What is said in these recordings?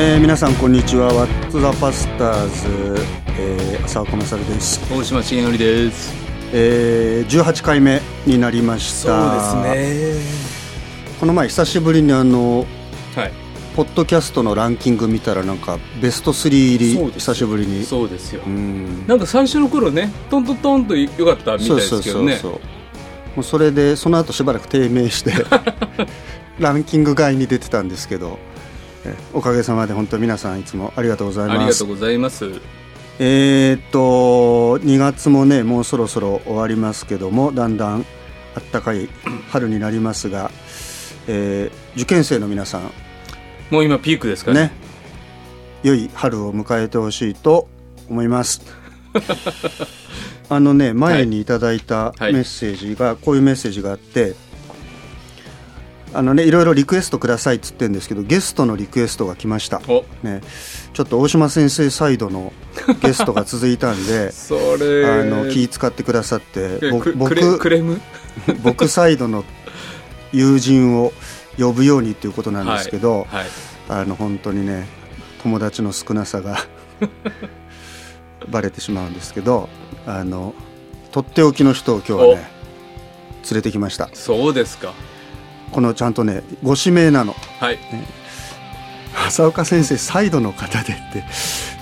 えー、皆さんこんにちは。ワッツ・ザ・パスターズ、えー、浅岡勝です、大島重則です。えー、18回目になりました。そうですね。この前久しぶりにあのはい。ポッドキャストのランキング見たらなんかベスト3入り久しぶりに。そうですよ、うん。なんか最初の頃ねトントントンとよかったみたいそうですけどね。そうそうそうもうそれでその後しばらく低迷して ランキング外に出てたんですけど。えおかげさまで本当皆さんいつもありがとうございます。ありがとうございます。えーっと2月もねもうそろそろ終わりますけどもだんだんあったかい春になりますが、えー受験生の皆さんもう今ピークですからね良い春を迎えてほしいと思います。あのね前にいただいたはい。メッセージが、こういうメッセージがあってあのねいろいろリクエストくださいっつってんですけどゲストのリクエストが来ました。お。ね、ちょっと大島先生サイドのゲストが続いたんで それ。あの気使ってくださって僕クレーム？僕サイドの友人を呼ぶようにっていうことなんですけど、はい。あの本当にね友達の少なさが バレてしまうんですけどあのとっておきの人を今日はね連れてきました。そうですかこのちゃんとねご指名なの。はい。浅岡先生サイドの方でって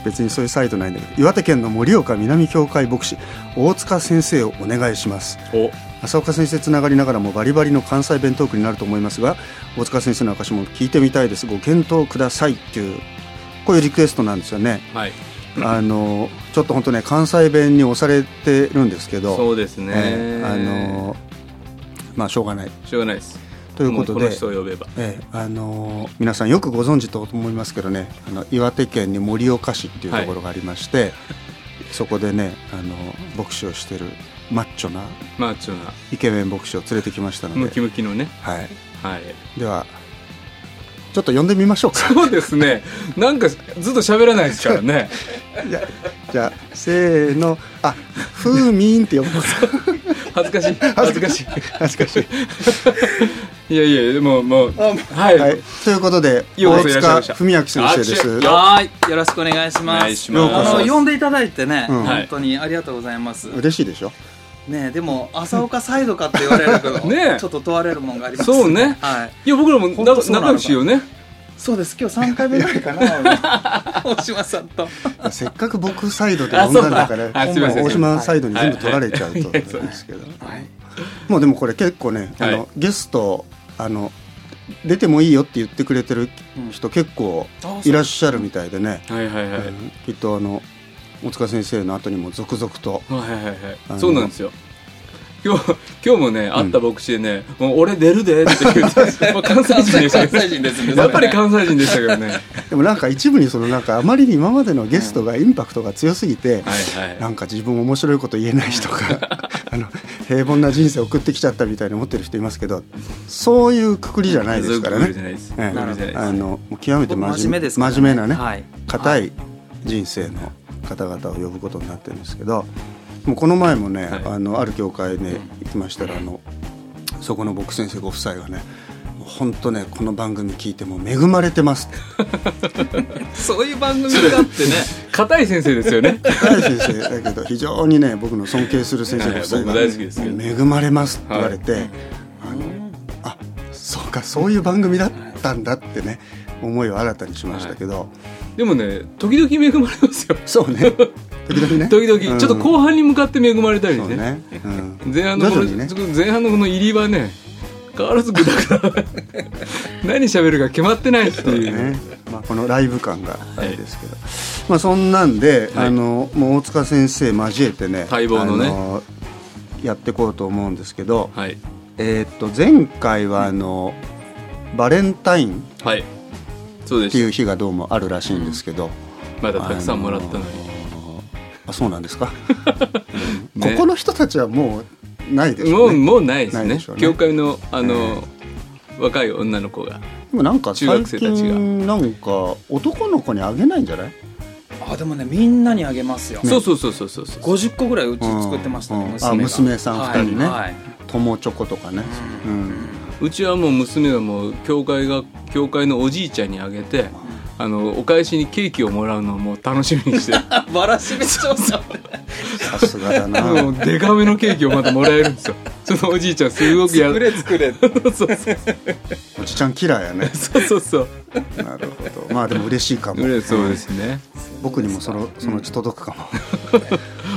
別にそういうサイドないんだけど岩手県の盛岡南教会牧師大塚先生をお願いします。お。浅岡先生つながりながらもバリバリの関西弁トークになると思いますが大塚先生の証も聞いてみたいです。ご検討くださいっていうこういうリクエストなんですよね。はい。あのちょっと本当ね関西弁に押されてるんですけどそうですね、えーあのまあしょうがない。しょうがないですということであの皆さんよくご存知と思いますけどねあの岩手県に盛岡市っていうところがありまして、そこでねあの牧師をしてるマッチョなマッチョな。イケメン牧師を連れてきましたのムで、キムキのね。はい、はい。ではちょっと呼んでみましょうか。そうですね。なんかずっと喋らないですからね。じゃじゃあせーの。あふーみんって呼ぶ恥ずかしい。恥ずかしい。恥ずかしい、いやいやでももうはい、はい、ということで大塚文明先生です。はい、よろしくお願いします。お願いします。あの呼んでいただいてね、うん。本当にありがとうございます。嬉しいでしょ？ねでも浅岡サイドかって言われるけど、ねちょっと問われるもんがあります。そうね。はい。いや僕らも仲良しよねそうです。今日三回目ぐらいかな。大島さんと。せっかく僕サイドで呼んだんだからあそうかあすいません。大島サイドに全部取られちゃうと。なんです。けど、もうでもこれ結構ね、あはい。のゲストあの出てもいいよって言ってくれてる人結構いらっしゃるみたいでね、はいはいはい、うん。きっとあの大塚先生の後にも続々と。はいはいはいそうなんですよ今日今日もね会った牧師でね「もう俺出るで」って言って まあ関西人でしたけど関西人ですねやっぱり関西人でしたけどね。は いでもなんか一部にそのなんかあまりに今までのゲストがインパクトが強すぎて、はいなんか自分面白いこと言えない人が あの平凡な人生を送ってきちゃったみたいに思ってる人いますけどそういうくくりじゃないですからね。あの極めて真面目真面目ですからね。真面目なねはい。硬、い。人生の方々を呼ぶことになってるんですけどもうこの前もね、はい。あのある教会ね行きましたらあのそこの牧先生ご夫妻がね本当ねこの番組聞いてもう恵まれてます そういう番組があってね。硬い先生ですよね。高い先生だけど非常にね僕の尊敬する先生ご夫妻が恵まれますって言われて、あのあそうかそういう番組だったんだってね思いを新たにしましたけど、でもね時々恵まれますよ。そうね時々ね。時々、ちょっと後半に向かって恵まれたりね。ね、うん、前半のこの、前半のこの入りはね変わらずぐだぐだ 何喋るか決まってないっていう。ねね、まあ、このライブ感があれですけど、まあそんなんで、はい。あのもう大塚先生交えてね待望のね。やっていこうと思うんですけど、はい。えーっと前回はあのバレンタインはい。そうでっていうし日がどうもあるらしいんですけど、たまだたくさんもらったのに、あそうなんですか、う んね。ここの人たちはもうないでしもょうね。うもうないですね。ね。教会のあの、若い女の子が。でもなんか中最学生たちが。近なんか男の子にあげないんじゃない？あでもねみんなにあげますよ。そうそうそうそうそうそう。50個ぐらいうち作ってましたね、うん。娘が。あ娘さん二人ね。はいはい。友チョコとかね、うん。うちはもう娘がもう教会が教会のおじいちゃんにあげてあのお返しにケーキをもらうのをもう楽しみにして バラシめちゃうさすがだな。もうデカめのケーキをまたもらえるんですよ。そのおじいちゃんすごくや作れ作れ。そうそうおじちゃんキラーやね。そうそうそう。なるほど。まあでも嬉しいかも。そうそうですね僕にもそのそのうち届くかも、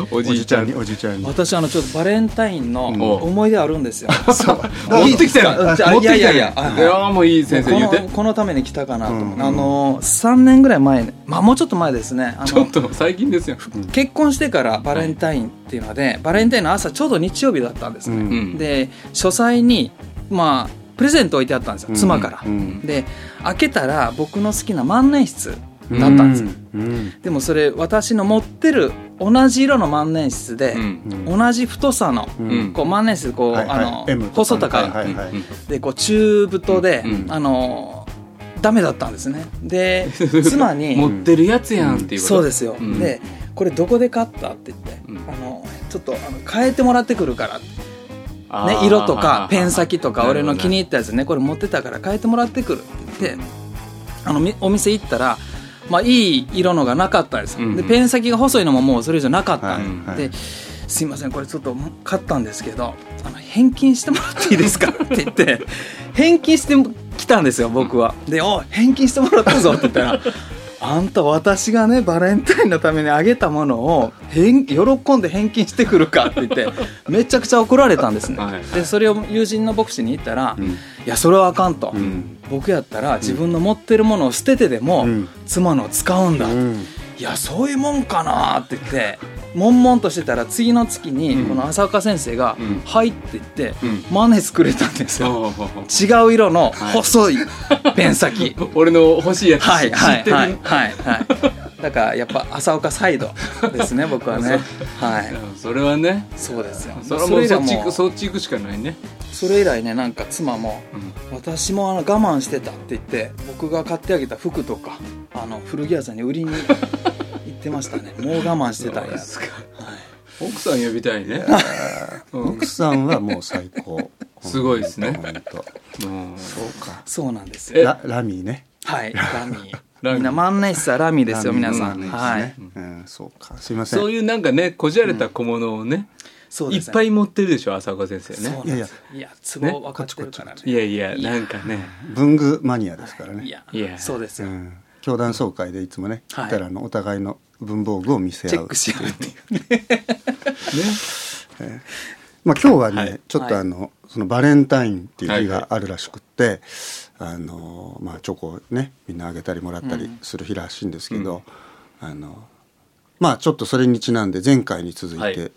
お おじいちゃん。にじいちゃんにおじいちゃんに。私あのちょっとバレンタインのん。思い出あるんですよ。持ってきたよいいですか持ってきたよいやいやいや。あいやもういい先生言うて。このために来たかなと思って、うん。あの3年ぐらい前まあもうちょっと前ですね。ちょっと最近ですよ。結婚してからバレンタインっていうので、バレンタインの朝ちょうど日曜日だったんですね、うん。うん。で書斎にまあプレゼント置いてあったんですよ、妻から、うん。で開けたら僕の好きな万年筆だったんですよ、うん。でもそれ私の持ってる同じ色の万年筆で、うん。同じ太さの、こう万年筆こう、あの細高い、でこう中太で、うん。あのダメだったんですね。で妻に 持ってるやつやんっていうそうですよ、うん。でこれどこで買ったって言って、うん。あのちょっとあの変えてもらってくるから。ってね、色とかペン先とか俺の気に入ったやつね。これ持ってたから変えてもらってくるって言ってあのみお店行ったら、まあ、いい色のがなかったんです。よ、うん。でペン先が細いのももうそれ以上なかったはいんで,、はい。すいませんこれちょっと買ったんですけどあの返金してもらっていいですか？って言って返金してきたんですよ僕は。で「おい返金してもらったぞ」って言ったらあんた私がねバレンタインのためにあげたものを返喜んで返金してくるかって言って めちゃくちゃ怒られたんですね、はいでそれを友人の牧師に言ったら「ん。いやそれはあかん」と、ん。僕やったら自分の持ってるものを捨ててでも、うん。妻のを使うんだ、うんいやそういうもんかなって言って悶々としてたら次の月にうん。この浅岡先生がうん「はい」って言ってうん。マネ作れたんですよ。違う色の細いペン先。俺の欲しいやつはい知ってる。はいはいはいはいだからやっぱ浅岡サイドですね 僕はね。はい。うんそれはね。そうですよ。それはもう以来そっち行そっち行くしかないね。それ以来ねなんか妻もうん。私もあの我慢してたって言って僕が買ってあげた服とかあの古着屋さんに売りに 行ってましたね。もう我慢してたんや。そうですか。はい。奥さん呼びたいね。うん。奥さんはもう最高。すごいですね。本当うん。そうか。そうなんですえ？よララミーね。はいラミーラミーみんな万年筆はラミーですよ皆さん、うん。はい、ね。うん。そうか。すいません。そういうなんかねこじゃれた小物をねそうですね。いっぱい持ってるでしょ浅岡先生ね。んです。いやツボ分かってるからね。いやいやなんかね。文具マニアですからね。いや。いや。そうですよ、うん。教団総会でいつもねはい。来たらあのお互いの文房具を見せ合うチェックし合うっていう まあ、今日はね、はい。ちょっとあの、そのバレンタインっていう日があるらしくって、あのまあ、チョコをねみんなあげたりもらったりする日らしいんですけど、あのまあちょっとそれにちなんで前回に続いて、はい。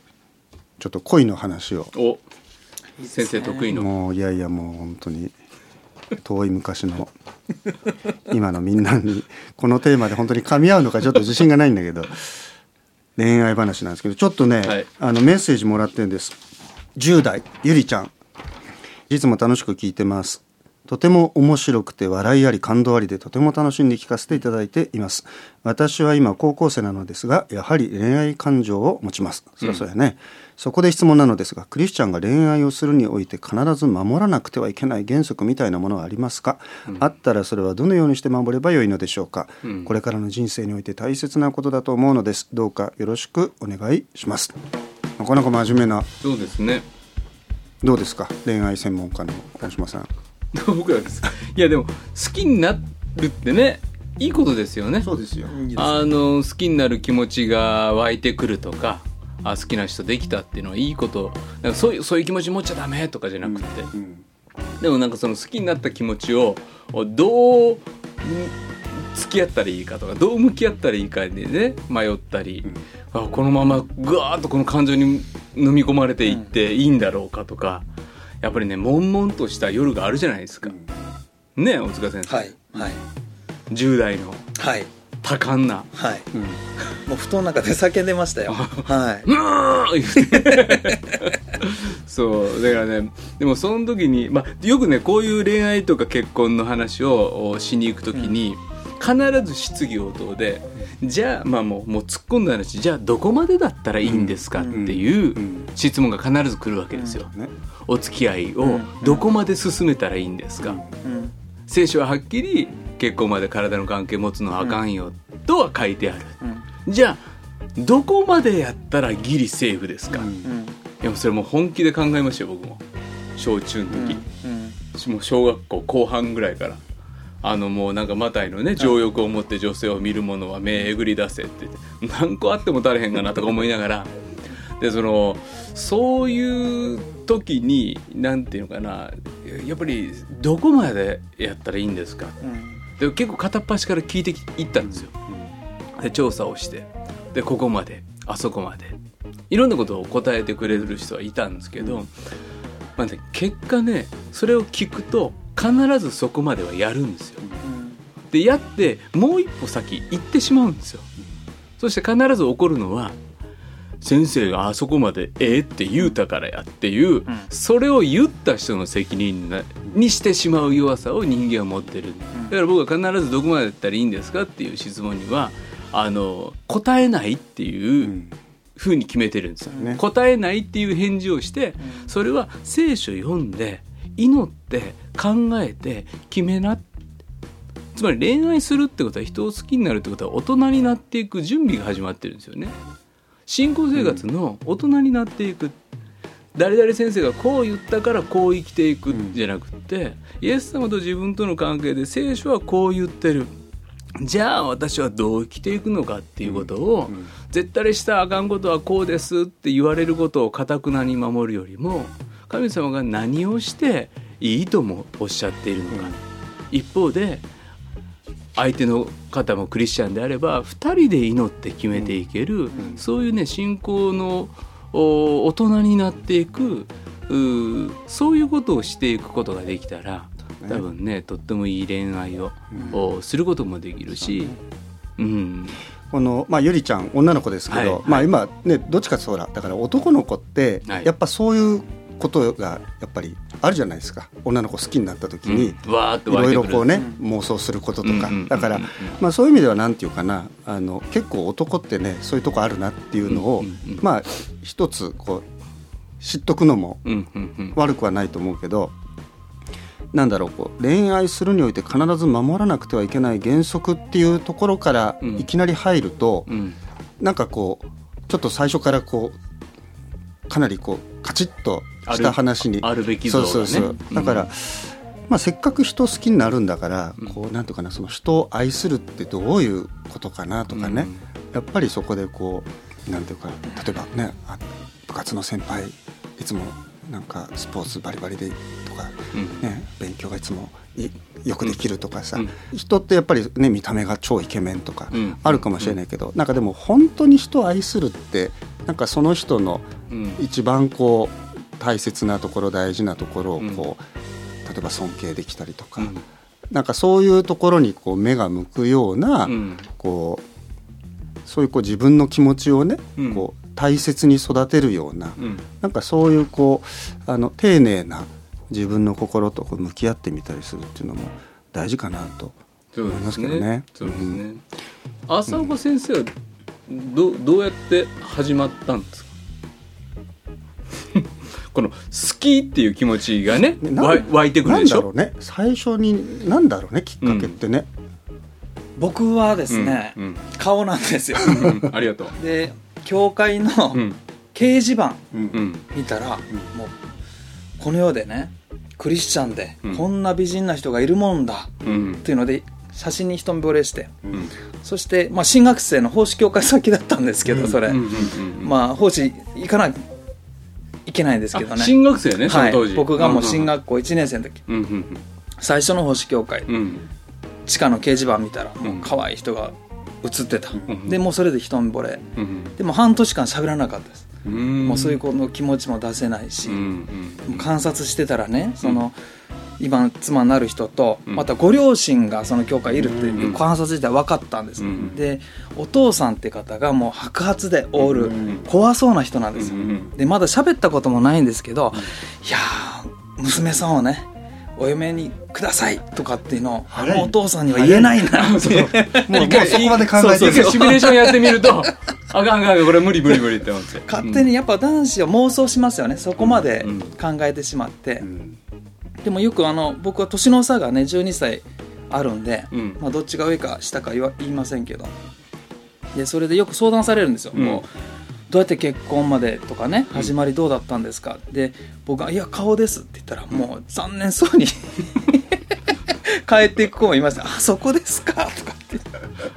ちょっと恋の話を。お先生得意の。もういやいやもう本当に遠い昔の 今のみんなにこのテーマで本当に噛み合うのかちょっと自信がないんだけど恋愛話なんですけどちょっとね、はい。あのメッセージもらってるんです。10代ゆりちゃん。いつも楽しく聞いてますとても面白くて笑いあり感動ありでとても楽しんで聞かせていただいています。私は今高校生なのですがやはり恋愛感情を持ちます。そりゃそうやね、そこで質問なのですがクリスチャンが恋愛をするにおいて必ず守らなくてはいけない原則みたいなものはありますか、あったらそれはどのようにして守ればよいのでしょうか、うん。これからの人生において大切なことだと思うのです。どうかよろしくお願いします。なかなか真面目な。そうですね。どうですか？恋愛専門家の大島さん 僕らです。いやでも好きになるってねいいことですよね。そうですよ。あの好きになる気持ちが湧いてくるとかあ好きな人できたっていうのはいいこと。なんかそういうそういう気持ち持っちゃダメとかじゃなくて、うんでもなんかその好きになった気持ちをどう付き合ったらいいかとかどう向き合ったらいいかでね迷ったり、あこのままぐわーっとこの感情に飲み込まれていっていいんだろうかとかやっぱりね悶々とした夜があるじゃないですか。ね大塚先生、はいはい。10代の。はい。多感な。はい。うん。もう布団の中で叫んでましたよ。はい。そうだからねでもその時に、まあ、よくねこういう恋愛とか結婚の話をしに行く時に、必ず質疑応答でじゃあまあもうもう突っ込んだ話じゃあどこまでだったらいいんですかっていううん質問が必ず来るわけですよ、ね。お付き合いをどこまで進めたらいいんですか、うん聖書ははっきり結婚まで体の関係持つのはあかんよ、とは書いてある。うん。じゃあどこまでやったらギリセーフですか、いうん。やそれもう本気で考えましたよ僕も。小中の時、もう小学校後半ぐらいからあのもうなんかマタイのね情欲を持って女性を見る者は目えぐり出せって。言って何個あっても足れへんかなとか思いながら。でそのそういう時になんていうのかな。やっぱりどこまでやったらいいんですか。で結構片っ端から聞いていったんですよ。で調査をして。でここまであそこまで。いろんなことを答えてくれる人はいたんですけど、まあね、結果ねそれを聞くと必ずそこまではやるんですよ。でやってもう一歩先行ってしまうんですよ。そして必ず起こるのは先生があそこまでええって言うたからやっていう、それを言った人の責任なにしてしまう弱さを人間は持ってる。だから僕は必ずどこまでやったらいいんですかっていう質問にはあの答えないっていうふうに決めてるんですよ、ね答えないっていう返事をしてそれは聖書読んで祈って考えて決めなつまり恋愛するってことは人を好きになるってことは大人になっていく準備が始まってるんですよね。信仰生活の大人になっていく、誰々先生がこう言ったからこう生きていくんじゃなくって、イエス様と自分との関係で聖書はこう言ってる。じゃあ私はどう生きていくのかっていうことを、絶対したらあかんことはこうですって言われることをかたくなに守るよりも神様が何をしていいともおっしゃっているのか、一方で相手の方もクリスチャンであれば2人で祈って決めていける、そういうね信仰のお大人になっていくそういうことをしていくことができたら多分ねとってもいい恋愛を、おすることもできるし、うん、この、まあ、ゆりちゃん女の子ですけど、はい。まあ、今ねどっちかっていうとほらだから男の子って、はい。やっぱそういうことがやっぱりあるじゃないですか。女の子好きになった時に、いろいろこうね、妄想することとか、だから、まあ、そういう意味ではなんていうかなあの結構男ってねそういうとこあるなっていうのを、まあ一つこう知っとくのも悪くはないと思うけどなんだろうこう恋愛するにおいて必ず守らなくてはいけない原則っていうところからうん。いきなり入ると、うん。なんかこうちょっと最初からこうかなりこうカチッとした話に。あるべきね。そうそうそう。だから、まあ、せっかく人好きになるんだから、こうなんとかなその人を愛するってどういうことかなとかね、うん。やっぱりそこでこうなんていうか例えばねあ部活の先輩いつもなんかスポーツバリバリでとか、うん。ね、勉強がいつもいよくできるとかさ、うん。人ってやっぱりね見た目が超イケメンとかうん。あるかもしれないけど、なんかでも本当に人を愛するってなんかその人のうん。一番こう大切なところ大事なところをこう、例えば尊敬できたりとか、うん。なんかそういうところにこう目が向くような、うん。こうそういうこう自分の気持ちをね、うん。こう大切に育てるような、うん。なんかそういうこうあの丁寧な自分の心とこう向き合ってみたりするっていうのも大事かなと思いますそうですね。けどね。そうですね。浅岡先生はどうどうやって始まったんですか？この好きっていう気持ちがね湧いてくるでしょ？なんだろう。ね。最初になんだろうねきっかけってね、僕はですね、うん顔なんですよ。うんありがとう。で教会のうん。掲示板うん。うん。見たら、もうこの世でねクリスチャンでうん。こんな美人な人がいるもんだうん。っていうので写真に一目惚れしてうん。そして、まあ、新学生の奉仕協会先だったんですけど、それ、うんうんうんまあ奉仕行かないいけないんですけどね。あ新学生ねそはい。の当時。僕がもう進学校1年生の時。うんうん最初の奉仕協会。うん。うん地下の掲示板見たらもうん。う可愛い人が写ってた、んでもうそれで一目惚れ。うんでも半年間喋らなかったです、うん。もうそういう子の気持ちも出せないし、うんうん観察してたらねその、今妻になる人とうん。またご両親がその教会いるってうん。観察して分かったんです、うん。でお父さんって方がもう白髪でオール、うん。怖そうな人なんですよ、うん。でまだ喋ったこともないんですけど、いやー娘さんをねお嫁にくださいとかっていうのをお父さんには言えないな もうそこまで考えて シミュレーションやってみるとあかんあかんこれ無理無理無理って思って。勝手にやっぱ男子は妄想しますよね。そこまでうん。考えてしまって、うんでもよくあの僕は年の差がね12歳あるんで、うん。まあ、どっちが上か下か言わ言いませんけど。でそれでよく相談されるんですよ、うん。もうどうやって結婚までとかね始まりどうだったんですか、で僕が「いや顔です」って言ったらもう残念そうに 帰っていく子もいました「あそこですか」とかって。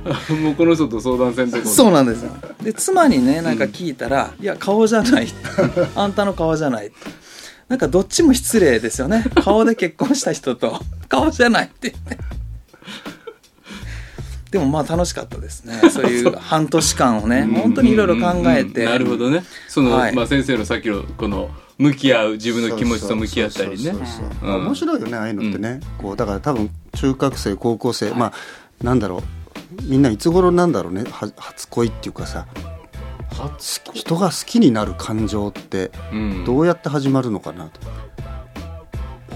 もうこの人と相談せんとこそうなんですよ。で妻にねなんか聞いたら「いや顔じゃない」あんたの顔じゃない」なんかどっちも失礼ですよね。顔で結婚した人と。顔じゃないって。言ってでもまあ楽しかったですね。そういう半年間をね本当にいろいろ考えて。うん。なるほどね。その、はい。まあ、先生のさっきのこの向き合う自分の気持ちと向き合ったりね。面白いよねああいうのってね、こうだから多分中学生高校生、まあなんだろう。みんないつ頃なんだろうね。は初恋っていうかさ。初人が好きになる感情ってうん。どうやって始まるのかなと、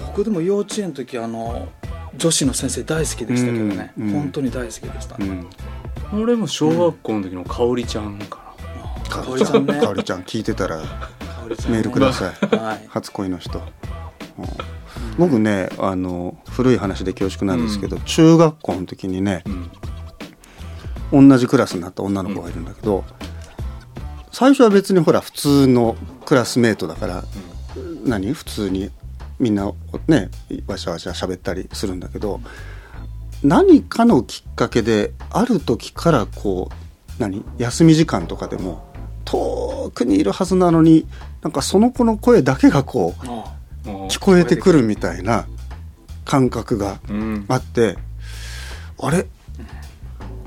僕でも幼稚園の時あの女子の先生大好きでしたけどね、うんうん。本当に大好きでした、うん、俺も小学校の時の香織ちゃんかかかおりちゃんね。かおりちゃん聞いてたらメールください。はい。初恋の人、うん。僕ねあの古い話で恐縮なんですけど、中学校の時にねな、うん。同じクラスになった女の子がいるんだけど、最初は別にほら普通のクラスメートだから、何？普通にみんなねわしゃわしゃ喋ったりするんだけど何かのきっかけである時からこう何？休み時間とかでも遠くにいるはずなのになんかその子の声だけがこうあ聞こえてくるみたいな感覚がうん。あってあれ？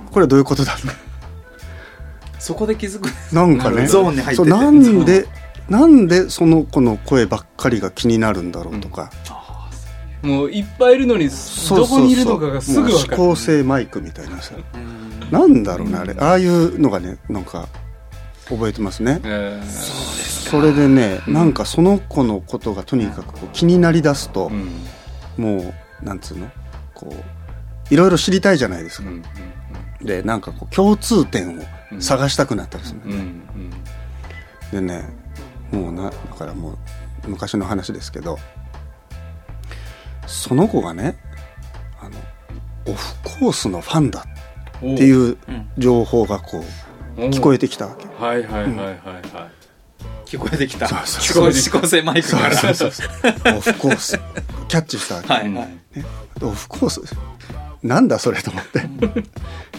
これはどういうことだそこで気づくなんかね。ゾーンに入ってて。なんでなんでその子の声ばっかりが気になるんだろうとか、もういっぱいいるのにどこにいるのかがすぐ分かる。指向性マイクみたいなさ。なんだろうねあれ。ああいうのがねなんか覚えてますね。えー。それでねなんかその子のことがとにかくこう気になりだすとう、んもうなんつうの？こういろいろ知りたいじゃないですか、うん。でなんかこう共通点を探したくなったりするでねもうなだからもう昔の話ですけどその子がねあのオフコースのファンだっていう情報がこう聞こえてきたわけ。はいはいはいはいはい。聞こえてきた。そうそう聞こえ指向性マイクから。そうそうそうオフコース。キャッチしたわけ、はいはい。ね、オフコース。なんだそれと思って。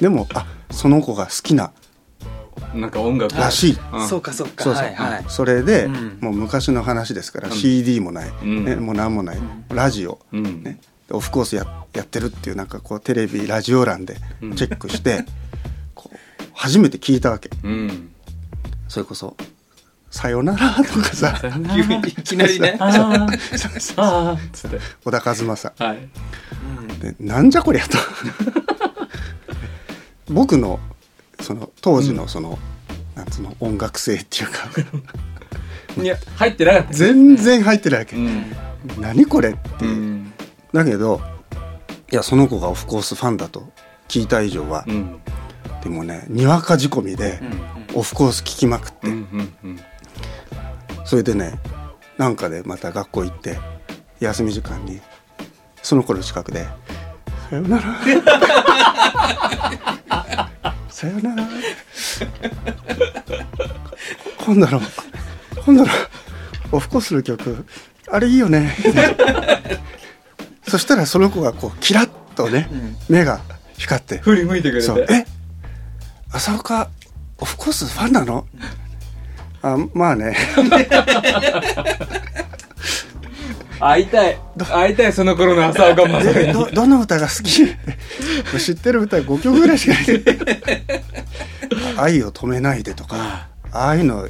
でもあその子が好きななんか音楽。らしい。うん。そうかそうか。そうそう、はいはい。それで、うん。もう昔の話ですから、CD もない、ん。ね、もう何もない、ラジオ、うん。ね、オフコースややってるっていうなんかこうテレビラジオ欄でうん。チェックして、こう初めて聞いたわけ。うん。それこそ「さよなら」とかさ。いきなりね。あー。あー。つって小田和正。はい。でなんじゃこりゃと。僕のその当時のその、なんつうの音楽性っていうか。いや入ってなかった。全然入ってないわけ、うん。何これって。いう、うん。だけどいやその子がオフコースファンだと聞いた以上は、うん。でもねにわか仕込みで、オフコース聞きまくって、うんうんうん。それでねなんかでまた学校行って休み時間にその子の近くで「さよなら」「さよなら」今度の今度のオフコースの曲あれいいよね。そしたらその子がこうキラッとね、目が光って。振り向いてくれて。そう。え？浅岡オフコースファンなの？あまあね 会いたい。会いたいその頃の浅岡正えにどどの歌が好き？知ってる歌5曲ぐらいしかない「愛を止めないで」とかああいうの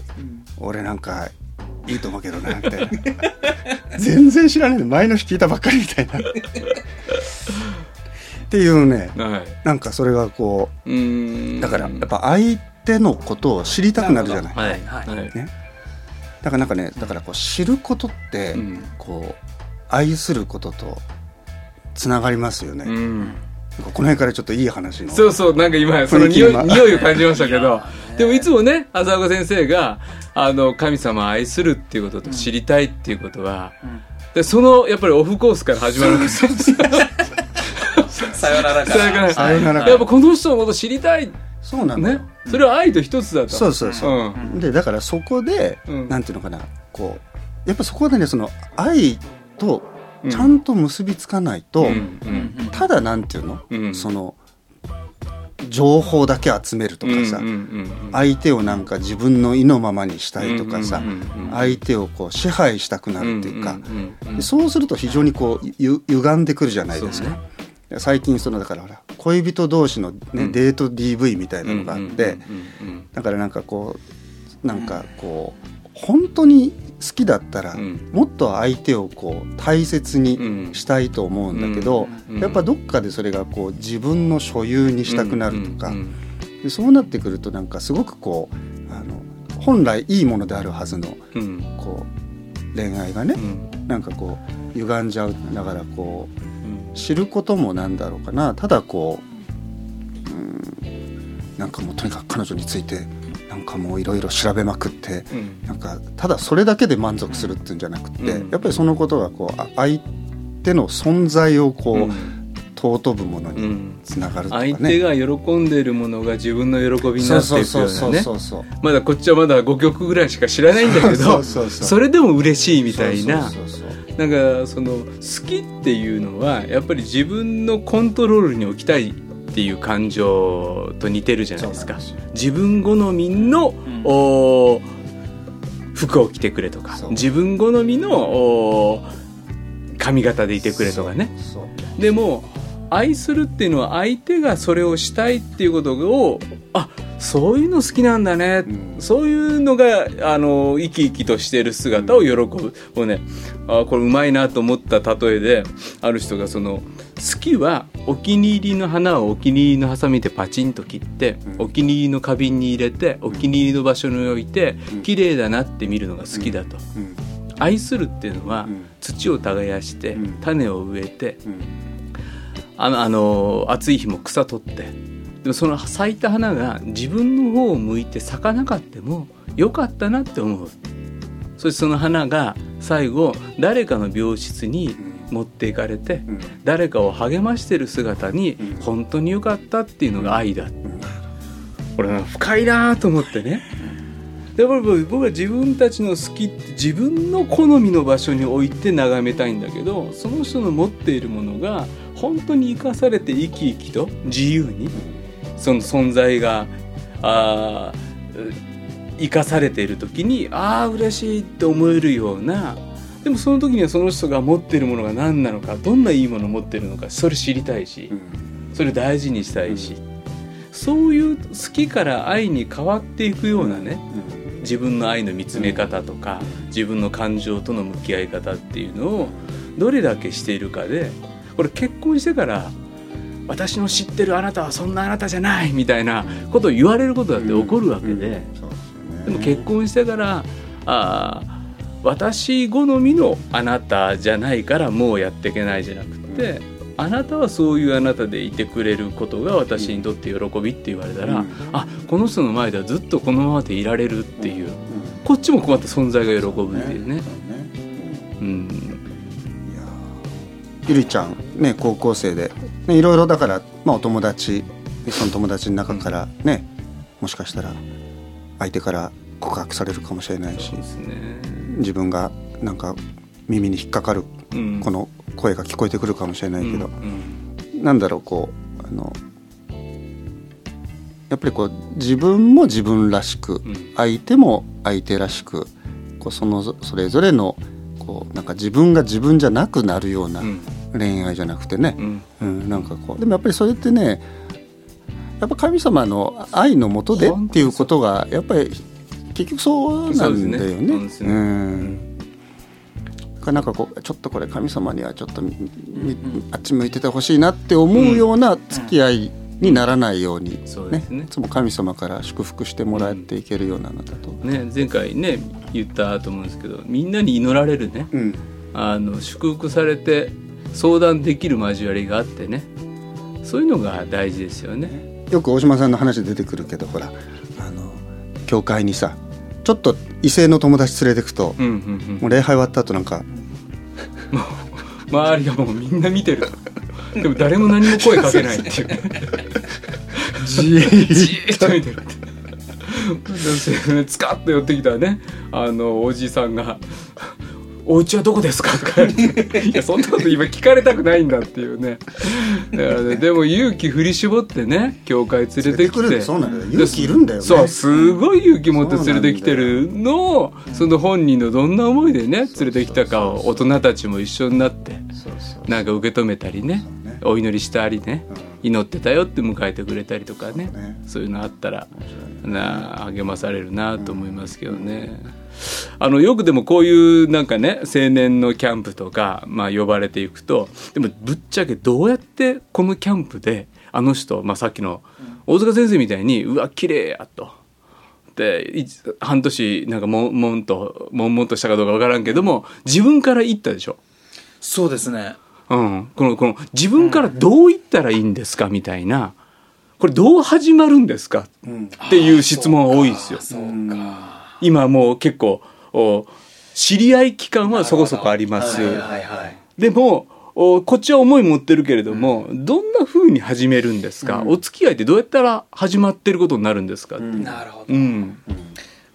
俺なんかいいと思うけどなみたいな。全然知らないの。前の日聞いたばっかりみたいな。っていうねはい。なんかそれがこうだからやっぱ相手のことを知りたくなるじゃないはい。はい。ねだからなんかねだからこう知ることって、うん。こう愛することとつながりますよね、うん。この辺からちょっといい話の。そうそうなんか今その匂い匂いを感じましたけど。でもいつもね浅岡先生があの神様を愛するっていうことと知りたいっていうことは、でそのやっぱりオフコースから始まるんです。よさよならかさよならさよならやっぱこの人のこと知りたい。そうなんだよ。ねそれは愛と一つだと。そうそうそう。うん。でだからそこで、うん。なんていうのかなこうやっぱそこでねその愛とちゃんと結びつかないと、うんうん。ただなんていうの、うん。その情報だけ集めるとかさ、うんうんうん相手をなんか自分の意のままにしたいとかさ、うんうんうんうん。相手をこう支配したくなるっていうか、んんうんでそうすると非常にこうゆ歪んでくるじゃないですか。最近そのだからほら恋人同士の、ねうん。デート DV みたいなのがあって、だからなんかこうなんかこう本当に好きだったら、うん。もっと相手をこう大切うにん。したいと思うんだけど、うんやっぱどっかでそれがこう自分の所有にしたくなるとか、でそうなってくるとなんかすごくこうあの本来いいものであるはずのうん。こう恋愛がね、うん。なんかこう歪んじゃうだからこううん知ることもなんだろうかな。ただこううんなんかもうとにかく彼女についてなんかもういろいろ調べまくってうん。なんかただそれだけで満足するっていうんじゃなくて、うん。やっぱりそのことがこうあ相手の存在をこう、うん。尊ぶものにうん。つながるとかね。相手が喜んでいるものが自分の喜びになっていくようなね。そうそうまだこっちはまだ5曲ぐらいしか知らないんだけそどうそうそう。それでも嬉しいみたいな。そうそうそうなんかその好きっていうのはやっぱり自分のコントロールに置きたいっていう感情と似てるじゃないですか。すよ。自分好みの、ん。お服を着てくれとか。自分好みのお髪型でいてくれとかね。でも愛するっていうのは相手がそれをしたいっていうことをあそういうの好きなんだね、うん。そういうのがあの生き生きとしている姿を喜ぶ、もうねあこれうまいなと思った例えである人がその好きはお気に入りの花をお気に入りのハサミでパチンと切って、うん。お気に入りの花瓶に入れてお気に入りの場所に置いて、うん。綺麗だなって見るのが好きだと、うん。愛するっていうのは、うん。土を耕して、うん。種を植えてうん。あのあの暑い日も草取ってでもその咲いた花が自分の方を向いて咲かなかってもよかったなって思う。そしてその花が最後誰かの病室に持っていかれてうん。誰かを励ましてる姿にうん。本当によかったっていうのが愛だうん俺は深いなと思ってね。で僕僕は自分たちの好きって自分の好みの場所に置いて眺めたいんだけどその人の持っているものが本当に生かされて生き生きと自由にその存在があー生かされている時にああ嬉しいって思えるようなでもその時にはその人が持っているものが何なのかどんないいものを持っているのかそれ知りたいしそれ大事にしたいし、そういう好きから愛に変わっていくようなね自分の愛の見つめ方とか自分の感情との向き合い方っていうのをどれだけしているかでこれ結婚してから私の知ってるあなたはそんなあなたじゃないみたいなことを言われることだって起こるわけで、でも結婚してからあー私好みのあなたじゃないからもうやっていけないじゃなくて、あなたはそういうあなたでいてくれることが私にとって喜びって言われたら、うん。あこの人の前ではずっとこのままでいられるっていう、こっちもまた存在が喜ぶっていうね。ゆりちゃんね高校生で、ね、いろいろだから、まあ、お友達その友達の中からね、もしかしたら相手から告白されるかもしれないしね。自分がなんか耳に引っかかるうん。この声が聞こえてくるかもしれないけど、うん。なんだろうこうあのやっぱりこう自分も自分らしく、うん。相手も相手らしくこうそのぞそれぞれのこうなんか自分が自分じゃなくなるようなうん恋愛じゃなくてね、うん。うんなんかこう。でもやっぱりそれってねやっぱ神様の愛のもとでっていうことがやっぱり結局そうなんだよね。そうなんかこうちょっとこれ神様にはちょっとみみあっち向いててほしいなって思うような付き合いにならないように、そうですね。いつも神様から祝福してもらっていけるようなあなたと。ね、前回ね言ったと思うんですけどみんなに祈られるね。うん。あの祝福されて相談できる交わりがあってね。そういうのが大事ですよね。よく大島さんの話出てくるけどほらあの教会にさちょっと異性の友達連れてくと、うんうんもう礼拝終わった後なんかうん、周りがもうみんな見てる。でも誰も何も声かけないっていう。ねじーっと見てる でスカッと寄ってきたねあのおじさんが「お家はどこですか?」とか。いやそんなこと今聞かれたくないんだっていうね。だからねでも勇気振り絞ってね教会連れてきて。そうなんだよ。勇気いるんだよね。そうすごい勇気持って連れてきてるのをその本人のどんな思いでね連れてきたかを大人たちも一緒になってなんか受け止めたりねお祈りしたりね祈ってたよって迎えてくれたりとかねね。そういうのあったらなあ励まされるなと思いますけどね。あのよくでもこういうなんかね青年のキャンプとか、まあ、呼ばれていくとでもぶっちゃけどうやってこのキャンプであの人、まあ、さっきの大塚先生みたいにうわ綺麗やと。でい半年なんかもんもんともんもんとしたかどうかわからんけども自分から言ったでしょ？そうですね。うん、このこの自分からどう言ったらいいんですかみたいな。これどう始まるんですか？うん。っていう質問が多いですよ。そうか今もう結構お知り合い期間はそこそこあります。はいはいはいでもおこっちは思い持ってるけれども、どんな風に始めるんですか、うん。お付き合いってどうやったら始まってることになるんですか、う。ん。なるほど。うん。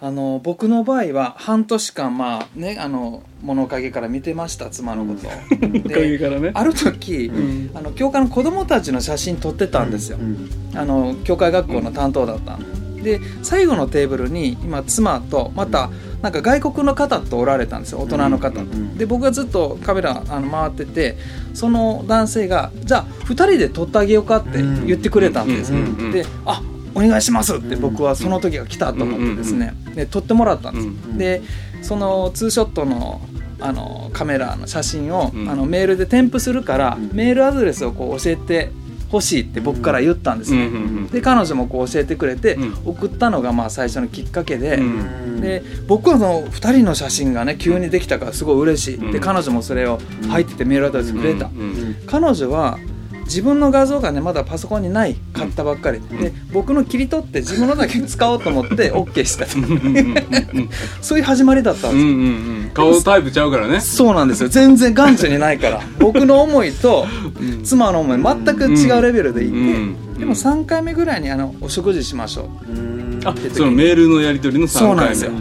あの僕の場合は半年間まあねあの物陰から見てました妻のこと。を、おかげからね。ある時、ん。あの教会の子供たちの写真撮ってたんですよ、うん。あの教会学校の担当だったんでで最後のテーブルに今妻とまたなんか外国の方とおられたんですよ。大人の方で僕がずっとカメラあの回っててその男性が「じゃあ2人で撮ってあげようか」って言ってくれたんです、うんうんうんで「あお願いします」って僕はその時が来たと思ってですね、で撮ってもらったんです、うん。でそのツーショットのあのカメラの写真を、うん。あのメールで添付するから、うん。メールアドレスをこう教えてほしいって僕から言ったんですね、うんで彼女もこう教えてくれて、うん。送ったのがまあ最初のきっかけで、うん。で僕はその2人の写真がね急にできたからすごい嬉しい、うん。で彼女もそれを入っててメールアドレスくれた、彼女は自分の画像がねまだパソコンにない買ったばっかり、で僕の切り取って自分のだけ使おうと思って OK した。とそういう始まりだったんですよ、うんうんうん。顔タイプちゃうからね。そうなんですよ。全然眼中にないから。僕の思いとうん。妻の思い全く違うレベルでいて、うんでも3回目ぐらいにあのお食事しましょう。うん。あそのメールのやり取りの3回目。そうなんですよ。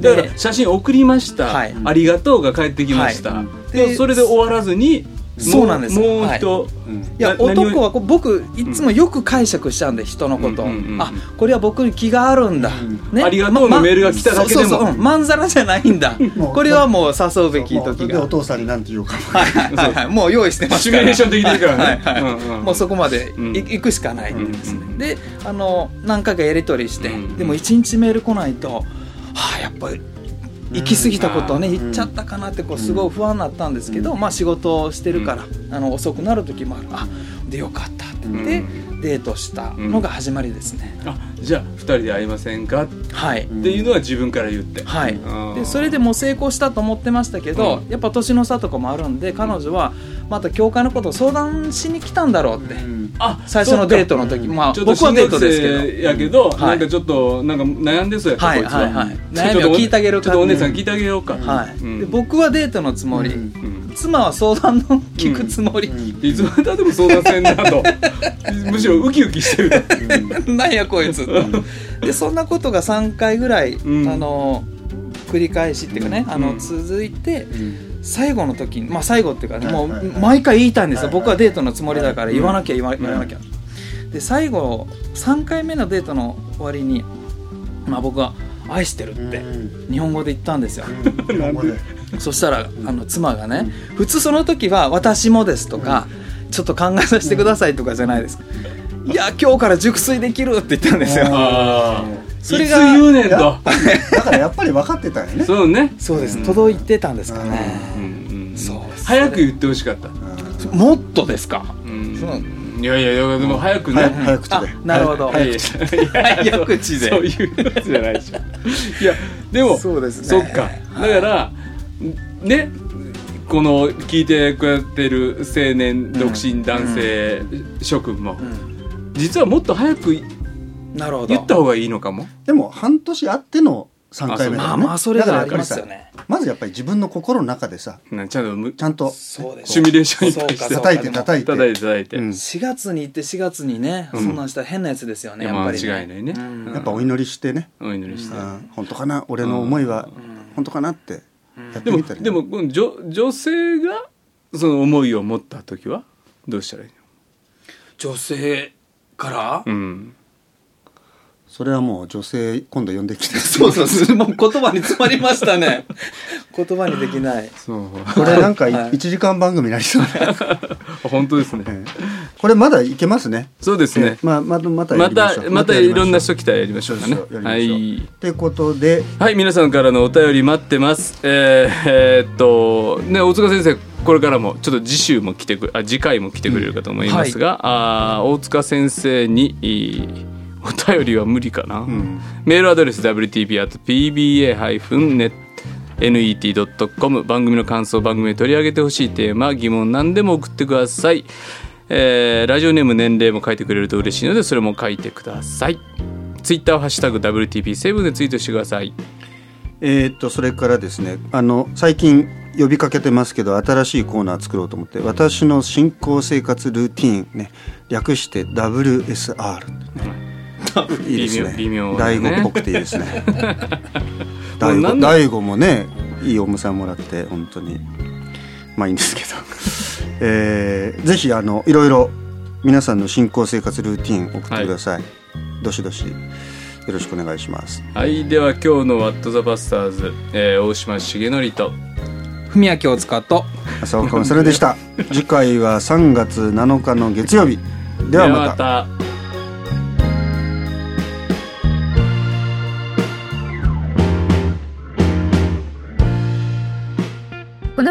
だから写真送りました、はい。ありがとうが返ってきました、はい。でそれで終わらずにもそうなんですよ。もう人、うん。いや男はこう僕いつもよく解釈しちゃうんで人のことを、うんあこれは僕に気があるんだ、うんありがとうのメールが来ただけでも。そうそうそううん。まんざらじゃないんだ。これはもう誘うべき時が。お父さんに何て言おうかはいはいはいはい。もう用意してますシミュレーションできてるからね。もうそこまでいくしかないんですであの何回かやり取りして、うんでも1日メール来ないとはあやっぱり行き過ぎたことをね、うん。言っちゃったかなってこうすごい不安になったんですけど、まあ仕事をしてるから、あの遅くなる時もある。あでよかったって言って、うデートしたのが始まりですね、あじゃあ2人で会いませんか？っはい、ていうのは自分から言って、はい。うんでそれでもう成功したと思ってましたけど、うん。やっぱ年の差とかもあるんで彼女はまた教会のことを相談しに来たんだろうって、あ最初のデートの時まあ僕はデートですけど。どやけど、はい。なんかちょっとなんか悩んでそうやった、はいは、はいはい。ちょっと悩みを聞いてあげるちょっとお姉さん聞いてあげようか、はい。うんで僕はデートのつもり、うん。うん妻は相談の聞くつもり、いつまでたっても相談せんなとむしろウキウキしてる。となんやこいつでそんなことが3回ぐらい、うん。あの繰り返しっていうかね、あのうん続いてうん。最後の時にまあ最後っていうかね、もはいはいはい。う毎回言いたいんですよ、はいはい僕はデートのつもりだからはい。言わなきゃ言わ,、ん。言わなきゃ。で最後3回目のデートの終わりにまあ僕は「愛してる」ってうん。日本語で言ったんですよ、そしたらあの妻がね普通その時は「私もです」とか、ちょっと考えさせてくださいとかじゃないですか、いや今日から熟睡できるって言ったんですよ、それがいつ言うねんとだからやっぱり分かってたよね。そうね。そうです、うん。届いてたんですかね、うんうんそう早く言ってほしかった、うん。もっとですか？うん。そういやいやいやでも早くね、早早口あでなるほど、い。早口で。そういうやつじゃないでしょ。いやでもそうですね。そっか。だからねこの聞いてくれてる青年独身男性諸君もうん。実はもっと早くなるほど。言った方がいいのかも？でも半年あっての3回目だね。あまあそれがありますよね。まずやっぱり自分の心の中でさなちゃんとシミュレーションいっぱいして。そうか叩いて叩いて。叩いて叩いて、うん。4月に行って4月にね、そんなんしたら変なやつですよねいややっぱり、ね、間違いないね。うん。やっぱお祈りしてね、お祈りして、うん、本当かな？俺の思いは本当かなってやってでもみたりね。でもこの女女性がその思いを持った時はどうしたらいい女性から、のうんそれはもう女性今度呼んできて。そうそうそう。もう言葉に詰まりましたね。言葉にできない。そう。これなんかはい。1時間番組になりそう。ね、本当ですね、ええ。これまだいけますね。そうですね、まあまたまたやまたまたいろんな人来たらやりましょうかね。はい。ってことで。はい皆さんからのお便り待ってます。えーえーっとね大塚先生これからもちょっと次週も来てくあ次回も来てくれるかと思いますが、あー大塚先生にいいお便りは無理かな、ん。メールアドレス wtp.pba-net.com 番組の感想番組で取り上げてほしいテーマ疑問何でも送ってください、えーラジオネーム年齢も書いてくれると嬉しいのでそれも書いてください。ツイッターをハッシュタグ WTP7 でツイートしてください。えーっとそれからですねあの最近呼びかけてますけど新しいコーナー作ろうと思って私の信仰生活ルーティーンね略して WSR ってね いいですね。微妙大だね。悟っぽくていいですね。大悟大悟もねいいおむさんもらって本当に。まあいいんですけど、えーぜひあのいろいろ皆さんの信仰生活ルーティン送ってください、どしどしよろしくお願いします。はいでは今日の「ワット・ザ・バスターズ」えー大島重則と文明京塚と浅岡それでした。次回は3月7日の月曜日。ではまた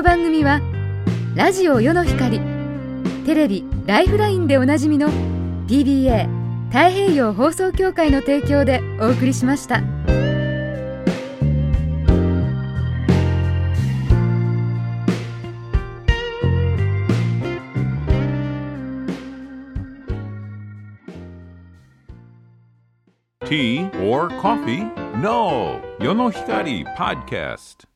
番組はラジオ世の光テレビ「ライフライン」でおなじみの PBA 太平洋放送協会の提供でお送りしました。Tea or coffee? No. Yonohikari Podcast.